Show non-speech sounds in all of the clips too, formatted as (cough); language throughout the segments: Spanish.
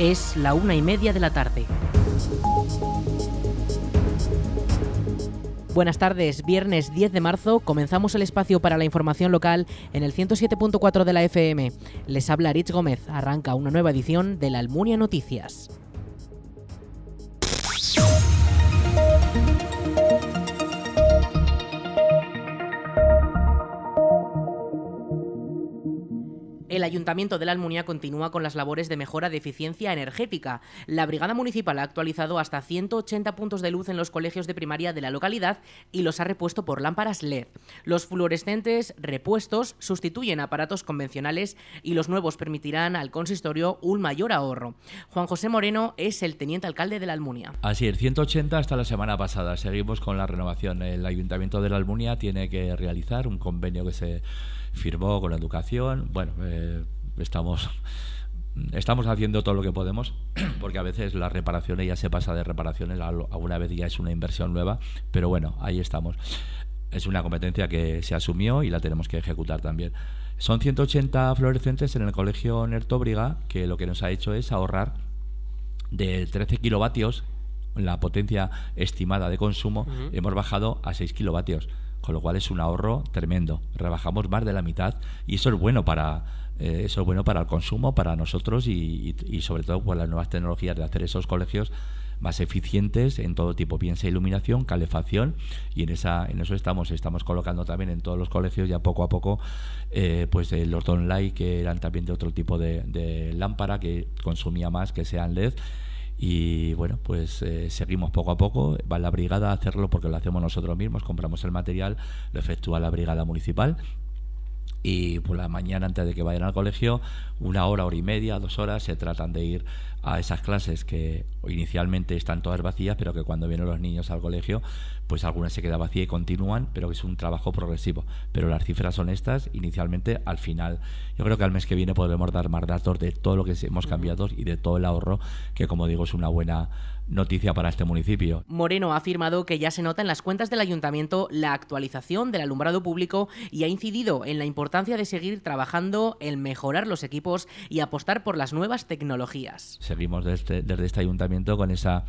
Es la una y media de la tarde. Buenas tardes, viernes 10 de marzo comenzamos el espacio para la información local en el 107.4 de la FM. Les habla Rich Gómez, arranca una nueva edición de la Almunia Noticias. El Ayuntamiento de la Almunia continúa con las labores de mejora de eficiencia energética. La Brigada Municipal ha actualizado hasta 180 puntos de luz en los colegios de primaria de la localidad y los ha repuesto por lámparas LED. Los fluorescentes repuestos sustituyen aparatos convencionales y los nuevos permitirán al consistorio un mayor ahorro. Juan José Moreno es el teniente alcalde de la Almunia. Así es, 180 hasta la semana pasada. Seguimos con la renovación. El Ayuntamiento de la Almunia tiene que realizar un convenio que se firmó con la educación. Bueno, eh, estamos estamos haciendo todo lo que podemos, (clears throat) porque a veces las reparaciones ya se pasa de reparaciones, alguna vez ya es una inversión nueva, pero bueno, ahí estamos. Es una competencia que se asumió y la tenemos que ejecutar también. Son 180 fluorescentes en el colegio Nertóbriga, que lo que nos ha hecho es ahorrar de 13 kilovatios, la potencia estimada de consumo, hemos bajado a 6 kilovatios con lo cual es un ahorro tremendo. Rebajamos más de la mitad y eso es bueno para eh, eso es bueno para el consumo, para nosotros y, sobre todo por las nuevas tecnologías de hacer esos colegios más eficientes en todo tipo, piensa iluminación, calefacción y en esa en eso estamos estamos colocando también en todos los colegios ya poco a poco eh, pues los Don Light que eran también de otro tipo de, de lámpara que consumía más que sean LED y bueno, pues eh, seguimos poco a poco. Va la brigada a hacerlo porque lo hacemos nosotros mismos, compramos el material, lo efectúa la brigada municipal y por la mañana antes de que vayan al colegio, una hora, hora y media, dos horas, se tratan de ir a esas clases que inicialmente están todas vacías, pero que cuando vienen los niños al colegio, pues algunas se quedan vacías y continúan, pero es un trabajo progresivo. Pero las cifras son estas, inicialmente, al final. Yo creo que al mes que viene podremos dar más datos de todo lo que hemos cambiado y de todo el ahorro, que como digo es una buena noticia para este municipio. Moreno ha afirmado que ya se nota en las cuentas del ayuntamiento la actualización del alumbrado público y ha incidido en la importancia de seguir trabajando en mejorar los equipos y apostar por las nuevas tecnologías. Seguimos desde, desde este ayuntamiento con esa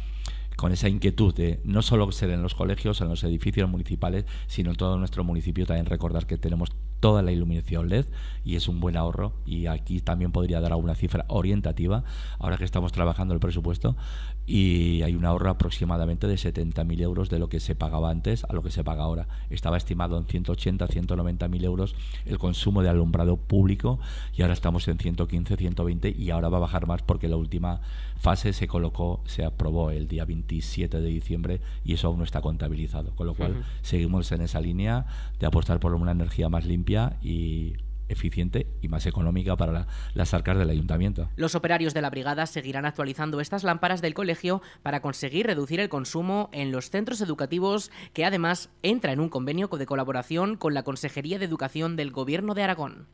con esa inquietud de no solo ser en los colegios, en los edificios municipales, sino en todo nuestro municipio. También recordar que tenemos toda la iluminación LED y es un buen ahorro. Y aquí también podría dar alguna cifra orientativa ahora que estamos trabajando el presupuesto y hay un ahorro aproximadamente de 70.000 euros de lo que se pagaba antes a lo que se paga ahora. Estaba estimado en 180, 190.000 euros el consumo de alumbrado público y ahora estamos en 115, 120 y ahora va a bajar más porque la última fase se colocó, se aprobó el día 27 de diciembre y eso aún no está contabilizado. Con lo cual seguimos en esa línea de apostar por una energía más limpia y eficiente y más económica para las arcas del ayuntamiento. Los operarios de la brigada seguirán actualizando estas lámparas del colegio para conseguir reducir el consumo en los centros educativos que además entra en un convenio de colaboración con la Consejería de Educación del Gobierno de Aragón.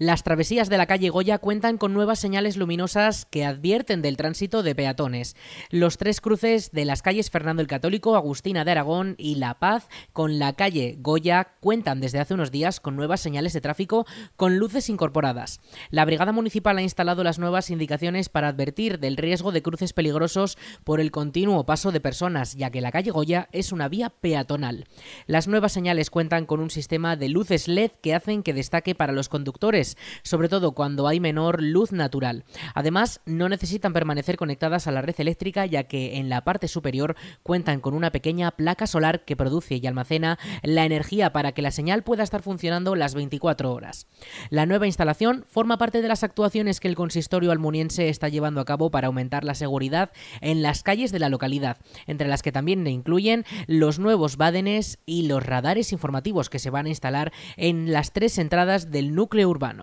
Las travesías de la calle Goya cuentan con nuevas señales luminosas que advierten del tránsito de peatones. Los tres cruces de las calles Fernando el Católico, Agustina de Aragón y La Paz con la calle Goya cuentan desde hace unos días con nuevas señales de tráfico con luces incorporadas. La Brigada Municipal ha instalado las nuevas indicaciones para advertir del riesgo de cruces peligrosos por el continuo paso de personas, ya que la calle Goya es una vía peatonal. Las nuevas señales cuentan con un sistema de luces LED que hacen que destaque para los conductores sobre todo cuando hay menor luz natural. Además, no necesitan permanecer conectadas a la red eléctrica ya que en la parte superior cuentan con una pequeña placa solar que produce y almacena la energía para que la señal pueda estar funcionando las 24 horas. La nueva instalación forma parte de las actuaciones que el consistorio almuniense está llevando a cabo para aumentar la seguridad en las calles de la localidad, entre las que también incluyen los nuevos bádenes y los radares informativos que se van a instalar en las tres entradas del núcleo urbano.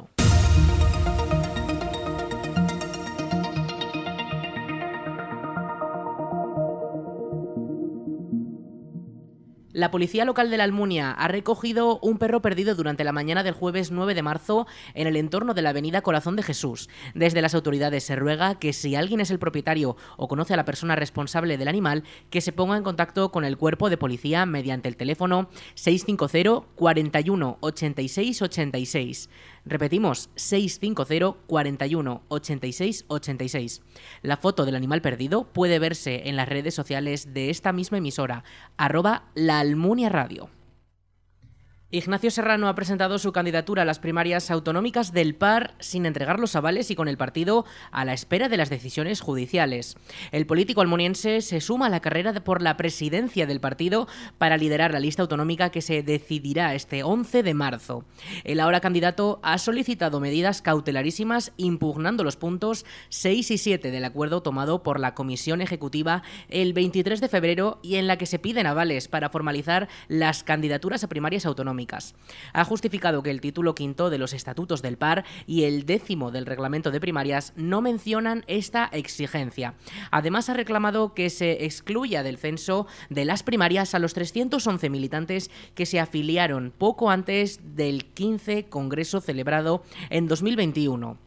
La policía local de la Almunia ha recogido un perro perdido durante la mañana del jueves 9 de marzo en el entorno de la avenida Corazón de Jesús. Desde las autoridades se ruega que si alguien es el propietario o conoce a la persona responsable del animal, que se ponga en contacto con el cuerpo de policía mediante el teléfono 650 41 86 86. Repetimos, 650 41 86 86. La foto del animal perdido puede verse en las redes sociales de esta misma emisora, arroba la Almunia Radio. Ignacio Serrano ha presentado su candidatura a las primarias autonómicas del PAR sin entregar los avales y con el partido a la espera de las decisiones judiciales. El político almoniense se suma a la carrera por la presidencia del partido para liderar la lista autonómica que se decidirá este 11 de marzo. El ahora candidato ha solicitado medidas cautelarísimas impugnando los puntos 6 y 7 del acuerdo tomado por la Comisión Ejecutiva el 23 de febrero y en la que se piden avales para formalizar las candidaturas a primarias autonómicas ha justificado que el título quinto de los estatutos del PAR y el décimo del reglamento de primarias no mencionan esta exigencia. Además, ha reclamado que se excluya del censo de las primarias a los 311 militantes que se afiliaron poco antes del 15 Congreso celebrado en 2021.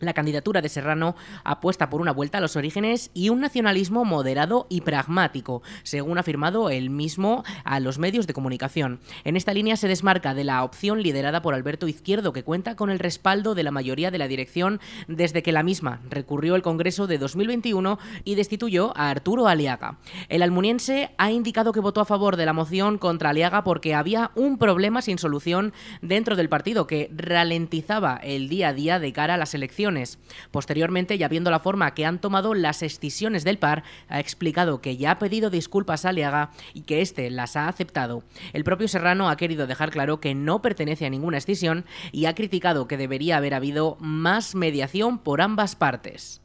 La candidatura de Serrano apuesta por una vuelta a los orígenes y un nacionalismo moderado y pragmático, según ha afirmado él mismo a los medios de comunicación. En esta línea se desmarca de la opción liderada por Alberto Izquierdo, que cuenta con el respaldo de la mayoría de la dirección desde que la misma recurrió el Congreso de 2021 y destituyó a Arturo Aliaga. El almuniense ha indicado que votó a favor de la moción contra Aliaga porque había un problema sin solución dentro del partido que ralentizaba el día a día de cara a las elecciones Posteriormente, ya viendo la forma que han tomado las escisiones del par, ha explicado que ya ha pedido disculpas a Aliaga y que éste las ha aceptado. El propio Serrano ha querido dejar claro que no pertenece a ninguna escisión y ha criticado que debería haber habido más mediación por ambas partes.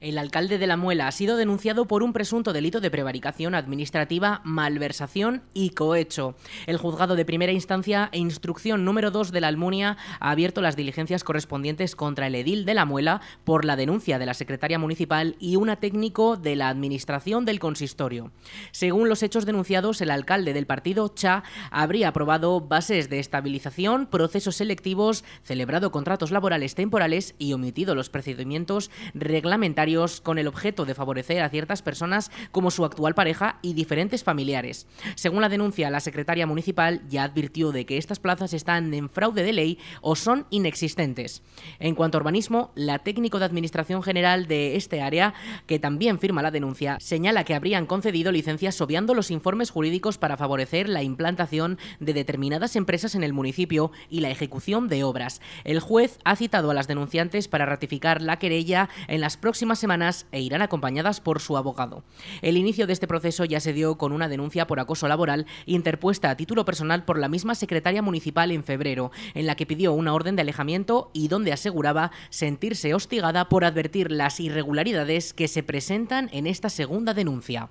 El alcalde de La Muela ha sido denunciado por un presunto delito de prevaricación administrativa, malversación y cohecho. El juzgado de primera instancia e instrucción número 2 de la Almunia ha abierto las diligencias correspondientes contra el edil de La Muela por la denuncia de la secretaria municipal y una técnico de la administración del consistorio. Según los hechos denunciados, el alcalde del partido CHA habría aprobado bases de estabilización, procesos selectivos, celebrado contratos laborales temporales y omitido los procedimientos reglamentarios con el objeto de favorecer a ciertas personas como su actual pareja y diferentes familiares. Según la denuncia, la secretaria municipal ya advirtió de que estas plazas están en fraude de ley o son inexistentes. En cuanto a urbanismo, la técnico de Administración General de este área, que también firma la denuncia, señala que habrían concedido licencias obviando los informes jurídicos para favorecer la implantación de determinadas empresas en el municipio y la ejecución de obras. El juez ha citado a las denunciantes para ratificar la querella en las próximas semanas e irán acompañadas por su abogado. El inicio de este proceso ya se dio con una denuncia por acoso laboral interpuesta a título personal por la misma secretaria municipal en febrero, en la que pidió una orden de alejamiento y donde aseguraba sentirse hostigada por advertir las irregularidades que se presentan en esta segunda denuncia.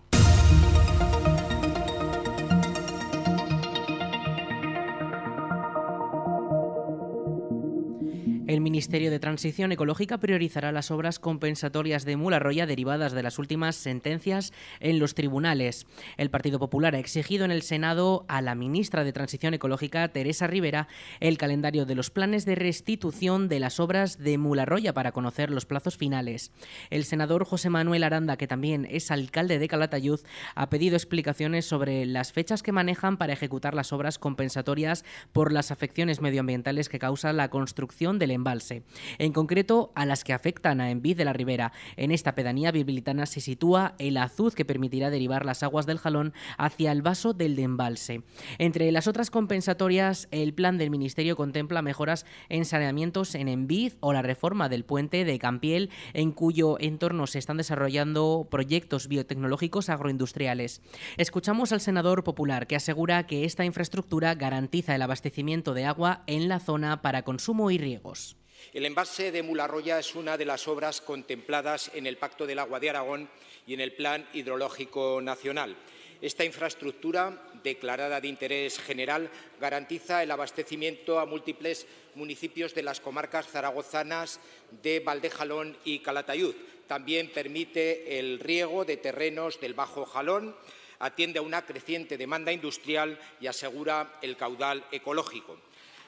El Ministerio de Transición Ecológica priorizará las obras compensatorias de Mularroya derivadas de las últimas sentencias en los tribunales. El Partido Popular ha exigido en el Senado a la ministra de Transición Ecológica, Teresa Rivera, el calendario de los planes de restitución de las obras de Mularroya para conocer los plazos finales. El senador José Manuel Aranda, que también es alcalde de Calatayud, ha pedido explicaciones sobre las fechas que manejan para ejecutar las obras compensatorias por las afecciones medioambientales que causa la construcción del embalse. En concreto, a las que afectan a Envid de la Ribera. En esta pedanía biblitana se sitúa el azud que permitirá derivar las aguas del jalón hacia el vaso del embalse. Entre las otras compensatorias, el plan del Ministerio contempla mejoras en saneamientos en Envid o la reforma del puente de Campiel, en cuyo entorno se están desarrollando proyectos biotecnológicos agroindustriales. Escuchamos al senador popular que asegura que esta infraestructura garantiza el abastecimiento de agua en la zona para consumo y riegos. El embalse de Mularroya es una de las obras contempladas en el Pacto del Agua de Aragón y en el Plan Hidrológico Nacional. Esta infraestructura, declarada de interés general, garantiza el abastecimiento a múltiples municipios de las comarcas zaragozanas de Valdejalón y Calatayud. También permite el riego de terrenos del Bajo Jalón, atiende a una creciente demanda industrial y asegura el caudal ecológico.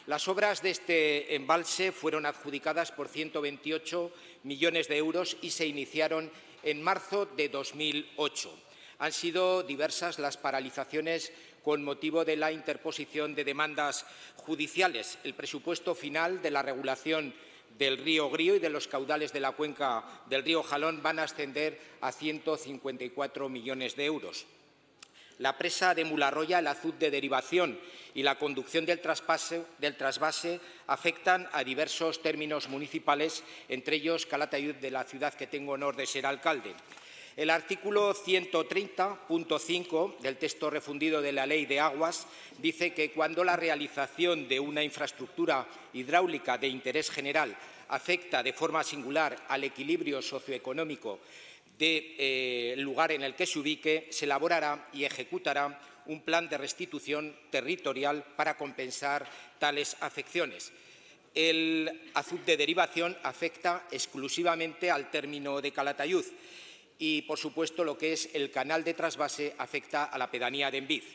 Las obras de este embalse fueron adjudicadas por 128 millones de euros y se iniciaron en marzo de 2008. Han sido diversas las paralizaciones con motivo de la interposición de demandas judiciales. El presupuesto final de la regulación del río Grío y de los caudales de la cuenca del río Jalón van a ascender a 154 millones de euros. La presa de Mularroya, el azud de derivación y la conducción del, del trasvase afectan a diversos términos municipales, entre ellos Calatayud, de la ciudad que tengo honor de ser alcalde. El artículo 130.5 del texto refundido de la Ley de Aguas dice que cuando la realización de una infraestructura hidráulica de interés general afecta de forma singular al equilibrio socioeconómico del eh, lugar en el que se ubique, se elaborará y ejecutará un plan de restitución territorial para compensar tales afecciones. El azud de derivación afecta exclusivamente al término de Calatayud y, por supuesto, lo que es el canal de trasvase afecta a la pedanía de Enviz.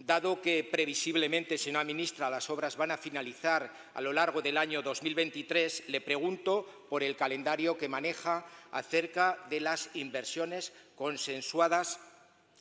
Dado que previsiblemente, señora ministra, las obras van a finalizar a lo largo del año 2023, le pregunto por el calendario que maneja acerca de las inversiones consensuadas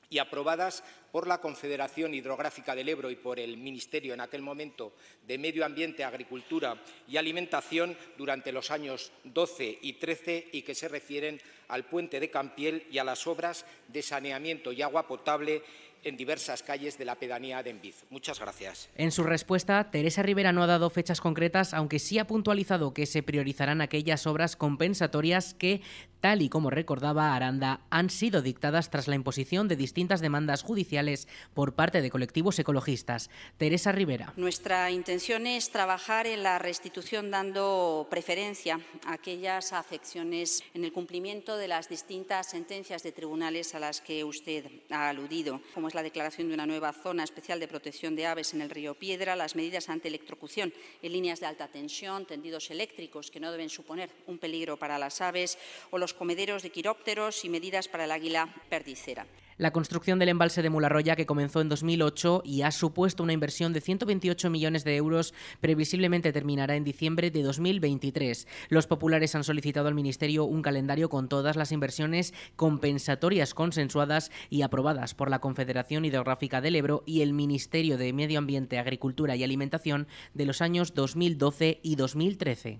y aprobadas por la Confederación Hidrográfica del Ebro y por el Ministerio en aquel momento de Medio Ambiente, Agricultura y Alimentación durante los años 12 y 13 y que se refieren al puente de Campiel y a las obras de saneamiento y agua potable en diversas calles de la pedanía de Enviz. Muchas gracias. En su respuesta, Teresa Rivera no ha dado fechas concretas, aunque sí ha puntualizado que se priorizarán aquellas obras compensatorias que, tal y como recordaba Aranda, han sido dictadas tras la imposición de distintas demandas judiciales por parte de colectivos ecologistas. Teresa Rivera. Nuestra intención es trabajar en la restitución dando preferencia a aquellas afecciones en el cumplimiento de las distintas sentencias de tribunales a las que usted ha aludido, es la declaración de una nueva zona especial de protección de aves en el río Piedra, las medidas ante electrocución en líneas de alta tensión, tendidos eléctricos que no deben suponer un peligro para las aves o los comederos de quirópteros y medidas para el águila perdicera la construcción del embalse de Mularroya que comenzó en 2008 y ha supuesto una inversión de 128 millones de euros, previsiblemente terminará en diciembre de 2023. Los populares han solicitado al Ministerio un calendario con todas las inversiones compensatorias consensuadas y aprobadas por la Confederación Hidrográfica del Ebro y el Ministerio de Medio Ambiente, Agricultura y Alimentación de los años 2012 y 2013.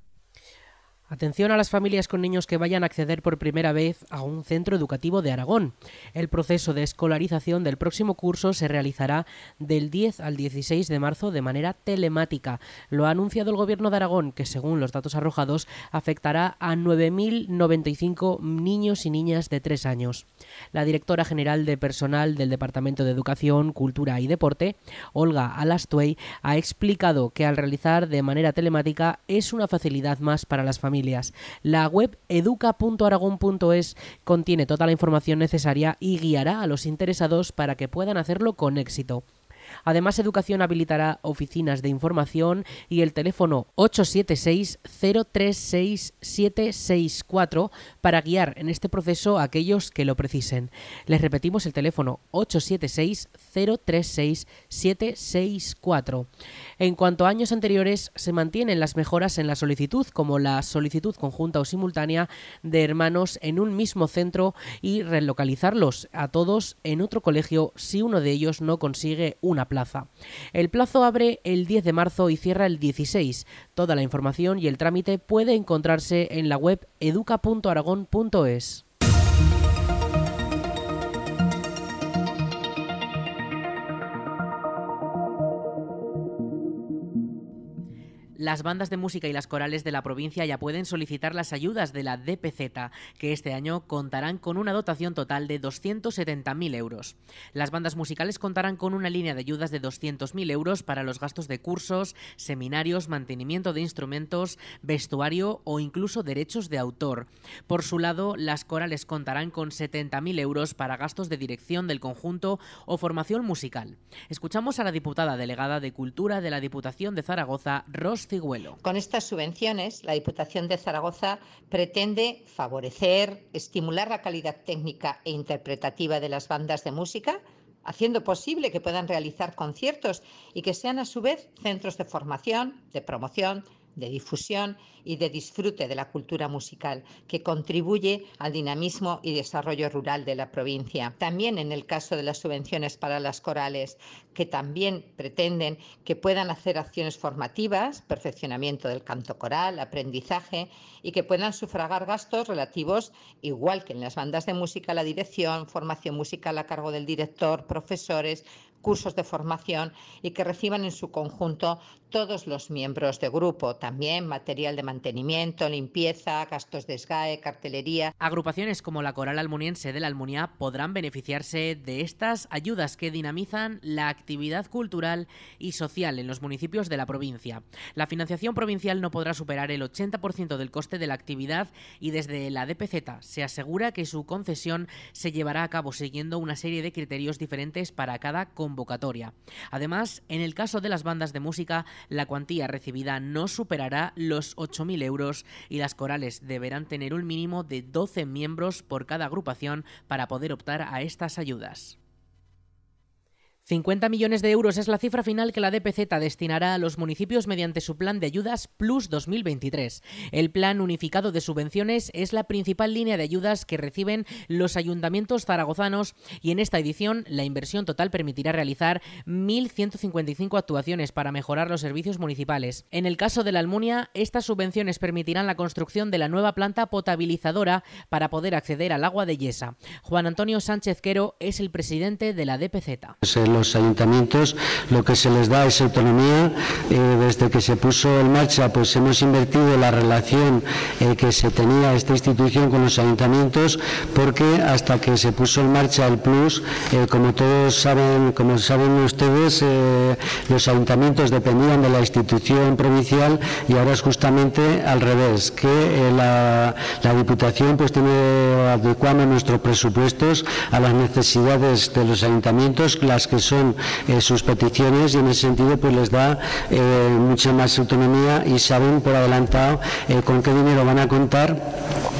Atención a las familias con niños que vayan a acceder por primera vez a un centro educativo de Aragón. El proceso de escolarización del próximo curso se realizará del 10 al 16 de marzo de manera telemática. Lo ha anunciado el Gobierno de Aragón, que según los datos arrojados afectará a 9.095 niños y niñas de 3 años. La directora general de personal del Departamento de Educación, Cultura y Deporte, Olga Alastuey, ha explicado que al realizar de manera telemática es una facilidad más para las familias la web educa.aragón.es contiene toda la información necesaria y guiará a los interesados para que puedan hacerlo con éxito. Además, Educación habilitará oficinas de información y el teléfono 876-036-764 para guiar en este proceso a aquellos que lo precisen. Les repetimos el teléfono 876-036-764. En cuanto a años anteriores, se mantienen las mejoras en la solicitud, como la solicitud conjunta o simultánea de hermanos en un mismo centro y relocalizarlos a todos en otro colegio si uno de ellos no consigue una plaza. El plazo abre el 10 de marzo y cierra el 16. Toda la información y el trámite puede encontrarse en la web educa.aragón.es. Las bandas de música y las corales de la provincia ya pueden solicitar las ayudas de la DPZ, que este año contarán con una dotación total de 270.000 euros. Las bandas musicales contarán con una línea de ayudas de 200.000 euros para los gastos de cursos, seminarios, mantenimiento de instrumentos, vestuario o incluso derechos de autor. Por su lado, las corales contarán con 70.000 euros para gastos de dirección del conjunto o formación musical. Escuchamos a la diputada delegada de Cultura de la Diputación de Zaragoza, Ros con estas subvenciones, la Diputación de Zaragoza pretende favorecer, estimular la calidad técnica e interpretativa de las bandas de música, haciendo posible que puedan realizar conciertos y que sean a su vez centros de formación, de promoción, de difusión y de disfrute de la cultura musical, que contribuye al dinamismo y desarrollo rural de la provincia. También en el caso de las subvenciones para las corales, que también pretenden que puedan hacer acciones formativas, perfeccionamiento del canto coral, aprendizaje y que puedan sufragar gastos relativos, igual que en las bandas de música, la dirección, formación musical a cargo del director, profesores, cursos de formación y que reciban en su conjunto todos los miembros de grupo, también material de mantenimiento, limpieza, gastos de SGAE, cartelería. Agrupaciones como la Coral Almuniense de la Almunia podrán beneficiarse de estas ayudas que dinamizan la actividad cultural y social en los municipios de la provincia. La financiación provincial no podrá superar el 80% del coste de la actividad y desde la DPZ se asegura que su concesión se llevará a cabo siguiendo una serie de criterios diferentes para cada convocatoria. Además, en el caso de las bandas de música, la cuantía recibida no superará los 8.000 euros y las corales deberán tener un mínimo de 12 miembros por cada agrupación para poder optar a estas ayudas. 50 millones de euros es la cifra final que la DPZ destinará a los municipios mediante su plan de ayudas Plus 2023. El plan unificado de subvenciones es la principal línea de ayudas que reciben los ayuntamientos zaragozanos y en esta edición la inversión total permitirá realizar 1.155 actuaciones para mejorar los servicios municipales. En el caso de la Almunia, estas subvenciones permitirán la construcción de la nueva planta potabilizadora para poder acceder al agua de Yesa. Juan Antonio Sánchez Quero es el presidente de la DPZ los ayuntamientos lo que se les da es autonomía. Eh, desde que se puso en marcha, pues hemos invertido la relación eh, que se tenía esta institución con los ayuntamientos, porque hasta que se puso en marcha el Plus, eh, como todos saben, como saben ustedes, los ayuntamientos dependían de la institución provincial y ahora es justamente al revés, que la, la Diputación pues tiene adecuando nuestros presupuestos a las necesidades de los ayuntamientos, las que son eh, sus peticiones y en ese sentido pues les da eh, mucha más autonomía y saben por adelantado eh, con qué dinero van a contar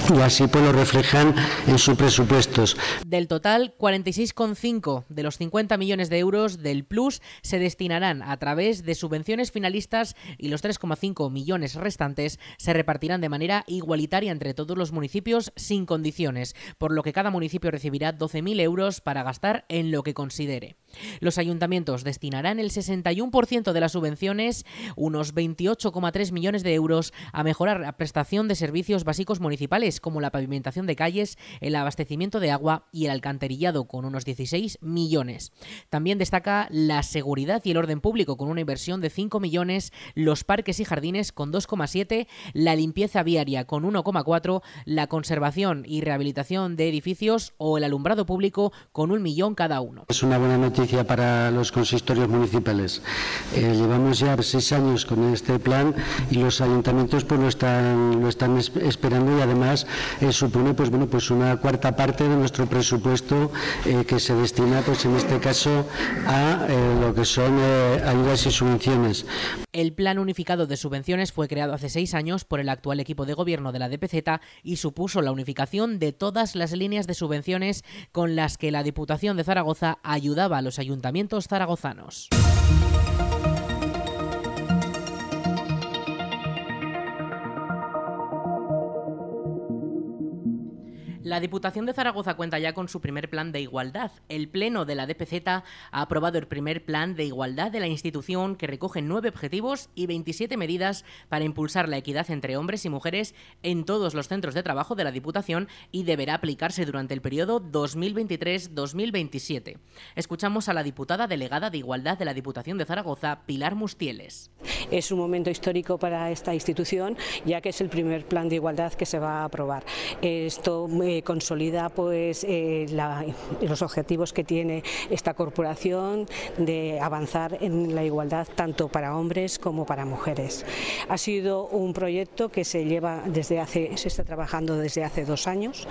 y así pues lo reflejan en sus presupuestos. Del total, 46,5 de los 50 millones de euros del Plus se destinarán a través de subvenciones finalistas y los 3,5 millones restantes se repartirán de manera igualitaria entre todos los municipios sin condiciones, por lo que cada municipio recibirá 12.000 euros para gastar en lo que considere. Los ayuntamientos destinarán el 61% de las subvenciones, unos 28,3 millones de euros, a mejorar la prestación de servicios básicos municipales como la pavimentación de calles, el abastecimiento de agua y el alcantarillado con unos 16 millones. También destaca la seguridad y el orden público con una inversión de 5 millones, los parques y jardines con 2,7, la limpieza viaria con 1,4, la conservación y rehabilitación de edificios o el alumbrado público con un millón cada uno. Es una buena noticia para los consistorios municipales. Eh, llevamos ya seis años con este plan y los ayuntamientos pues lo están, lo están esperando y además eh, supone pues bueno pues una cuarta parte de nuestro presupuesto eh, que se destina pues en este caso a lo que son ayudas y subvenciones. El plan unificado de subvenciones fue creado hace seis años por el actual equipo de gobierno de la DPZ y supuso la unificación de todas las líneas de subvenciones con las que la Diputación de Zaragoza ayudaba a los ayuntamientos zaragozanos. La Diputación de Zaragoza cuenta ya con su primer plan de igualdad. El Pleno de la DPZ ha aprobado el primer plan de igualdad de la institución que recoge nueve objetivos y 27 medidas para impulsar la equidad entre hombres y mujeres en todos los centros de trabajo de la Diputación y deberá aplicarse durante el periodo 2023-2027. Escuchamos a la diputada delegada de Igualdad de la Diputación de Zaragoza, Pilar Mustieles. Es un momento histórico para esta institución, ya que es el primer plan de igualdad que se va a aprobar. Esto consolida pues eh, los objetivos que tiene esta corporación de avanzar en la igualdad tanto para hombres como para mujeres. Ha sido un proyecto que se lleva desde hace, se está trabajando desde hace dos años,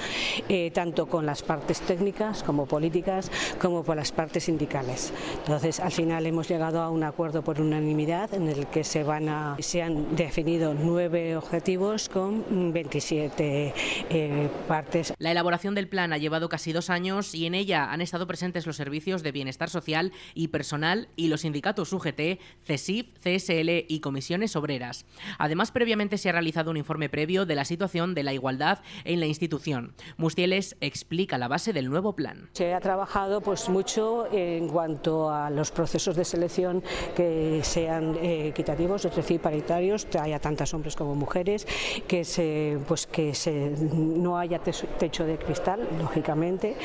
eh, tanto con las partes técnicas como políticas, como con las partes sindicales. Entonces, al final hemos llegado a un acuerdo por unanimidad en el que se van se han definido nueve objetivos con 27 eh, partes la elaboración del plan ha llevado casi dos años y en ella han estado presentes los servicios de bienestar social y personal y los sindicatos UGT, CESIF, CSL y comisiones obreras. Además, previamente se ha realizado un informe previo de la situación de la igualdad en la institución. Mustieles explica la base del nuevo plan. Se ha trabajado pues mucho en cuanto a los procesos de selección que sean eh, equitativos, es decir, paritarios, haya tantas hombres como mujeres, que se pues que se no haya techo de cristal, lógicamente,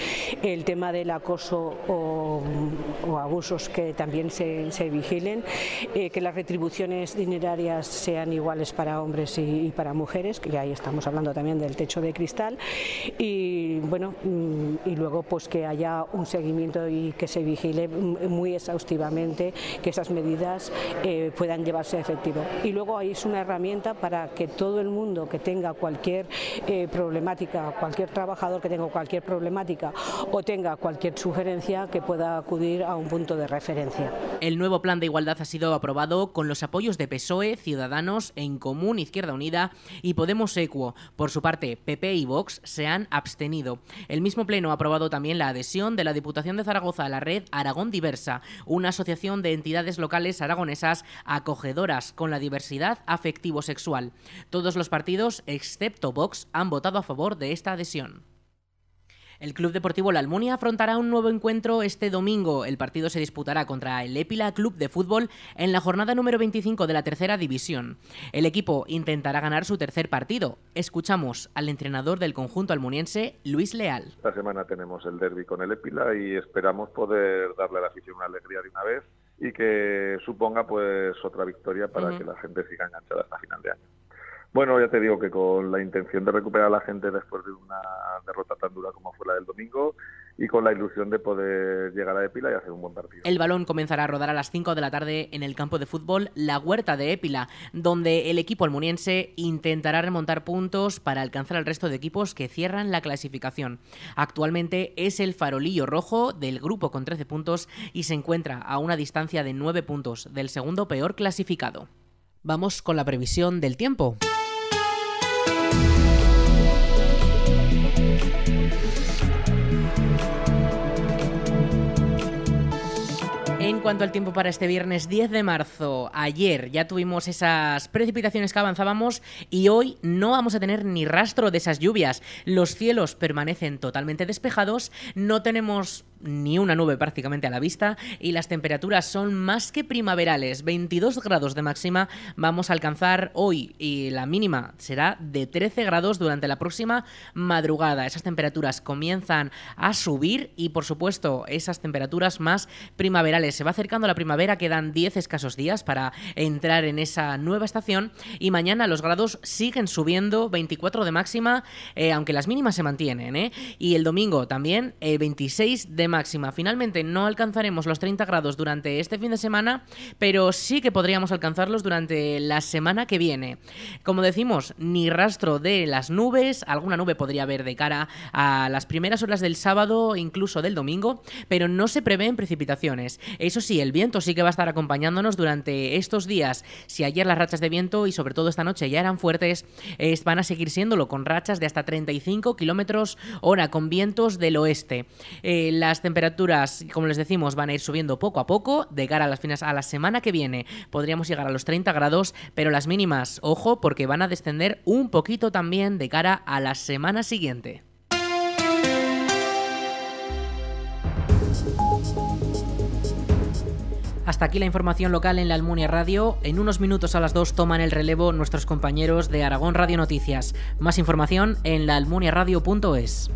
el tema del acoso o, abusos que también se, vigilen, eh, que las retribuciones dinerarias sean iguales para hombres y, para mujeres, que ahí estamos hablando también del techo de cristal, y bueno, mm, y luego pues que haya un seguimiento y que se vigile muy exhaustivamente que esas medidas eh, puedan llevarse a efectivo. Y luego ahí es una herramienta para que todo el mundo que tenga cualquier eh, problemática, cualquier trabajador que tenga cualquier problemática o tenga cualquier sugerencia que pueda acudir a un punto de referencia. El nuevo plan de igualdad ha sido aprobado con los apoyos de PSOE, Ciudadanos, En Común, Izquierda Unida y Podemos Equo. Por su parte, PP y Vox se han abstenido. El mismo pleno ha aprobado también la adhesión de la Diputación de Zaragoza a la red Aragón Diversa, una asociación de entidades locales aragonesas acogedoras con la diversidad afectivo-sexual. Todos los partidos, excepto Vox, han votado a favor de esta adhesión. El Club Deportivo La Almunia afrontará un nuevo encuentro este domingo. El partido se disputará contra el Épila Club de Fútbol en la jornada número 25 de la tercera división. El equipo intentará ganar su tercer partido. Escuchamos al entrenador del conjunto almuniense, Luis Leal. Esta semana tenemos el derby con el Épila y esperamos poder darle a la afición una alegría de una vez y que suponga pues otra victoria para que la gente siga enganchada hasta final de año. Bueno, ya te digo que con la intención de recuperar a la gente después de una derrota tan dura como fue la del domingo y con la ilusión de poder llegar a Épila y hacer un buen partido. El balón comenzará a rodar a las 5 de la tarde en el campo de fútbol La Huerta de Épila, donde el equipo almuniense intentará remontar puntos para alcanzar al resto de equipos que cierran la clasificación. Actualmente es el farolillo rojo del grupo con 13 puntos y se encuentra a una distancia de 9 puntos del segundo peor clasificado. Vamos con la previsión del tiempo. Cuanto al tiempo para este viernes 10 de marzo, ayer ya tuvimos esas precipitaciones que avanzábamos y hoy no vamos a tener ni rastro de esas lluvias. Los cielos permanecen totalmente despejados, no tenemos ni una nube prácticamente a la vista y las temperaturas son más que primaverales. 22 grados de máxima vamos a alcanzar hoy y la mínima será de 13 grados durante la próxima madrugada. Esas temperaturas comienzan a subir y por supuesto esas temperaturas más primaverales. Se va acercando la primavera, quedan 10 escasos días para entrar en esa nueva estación y mañana los grados siguen subiendo, 24 de máxima, eh, aunque las mínimas se mantienen. ¿eh? Y el domingo también, 26 eh, de máxima. Finalmente no alcanzaremos los 30 grados durante este fin de semana, pero sí que podríamos alcanzarlos durante la semana que viene. Como decimos, ni rastro de las nubes, alguna nube podría haber de cara a las primeras horas del sábado, incluso del domingo, pero no se prevén precipitaciones. Eso sí, el viento sí que va a estar acompañándonos durante estos días. Si ayer las rachas de viento y sobre todo esta noche ya eran fuertes, van a seguir siéndolo con rachas de hasta 35 kilómetros hora, con vientos del oeste. Eh, las temperaturas, como les decimos, van a ir subiendo poco a poco. De cara a las finas a la semana que viene podríamos llegar a los 30 grados, pero las mínimas, ojo, porque van a descender un poquito también de cara a la semana siguiente. Hasta aquí la información local en la Almunia Radio. En unos minutos a las 2 toman el relevo nuestros compañeros de Aragón Radio Noticias. Más información en laalmuniaradio.es.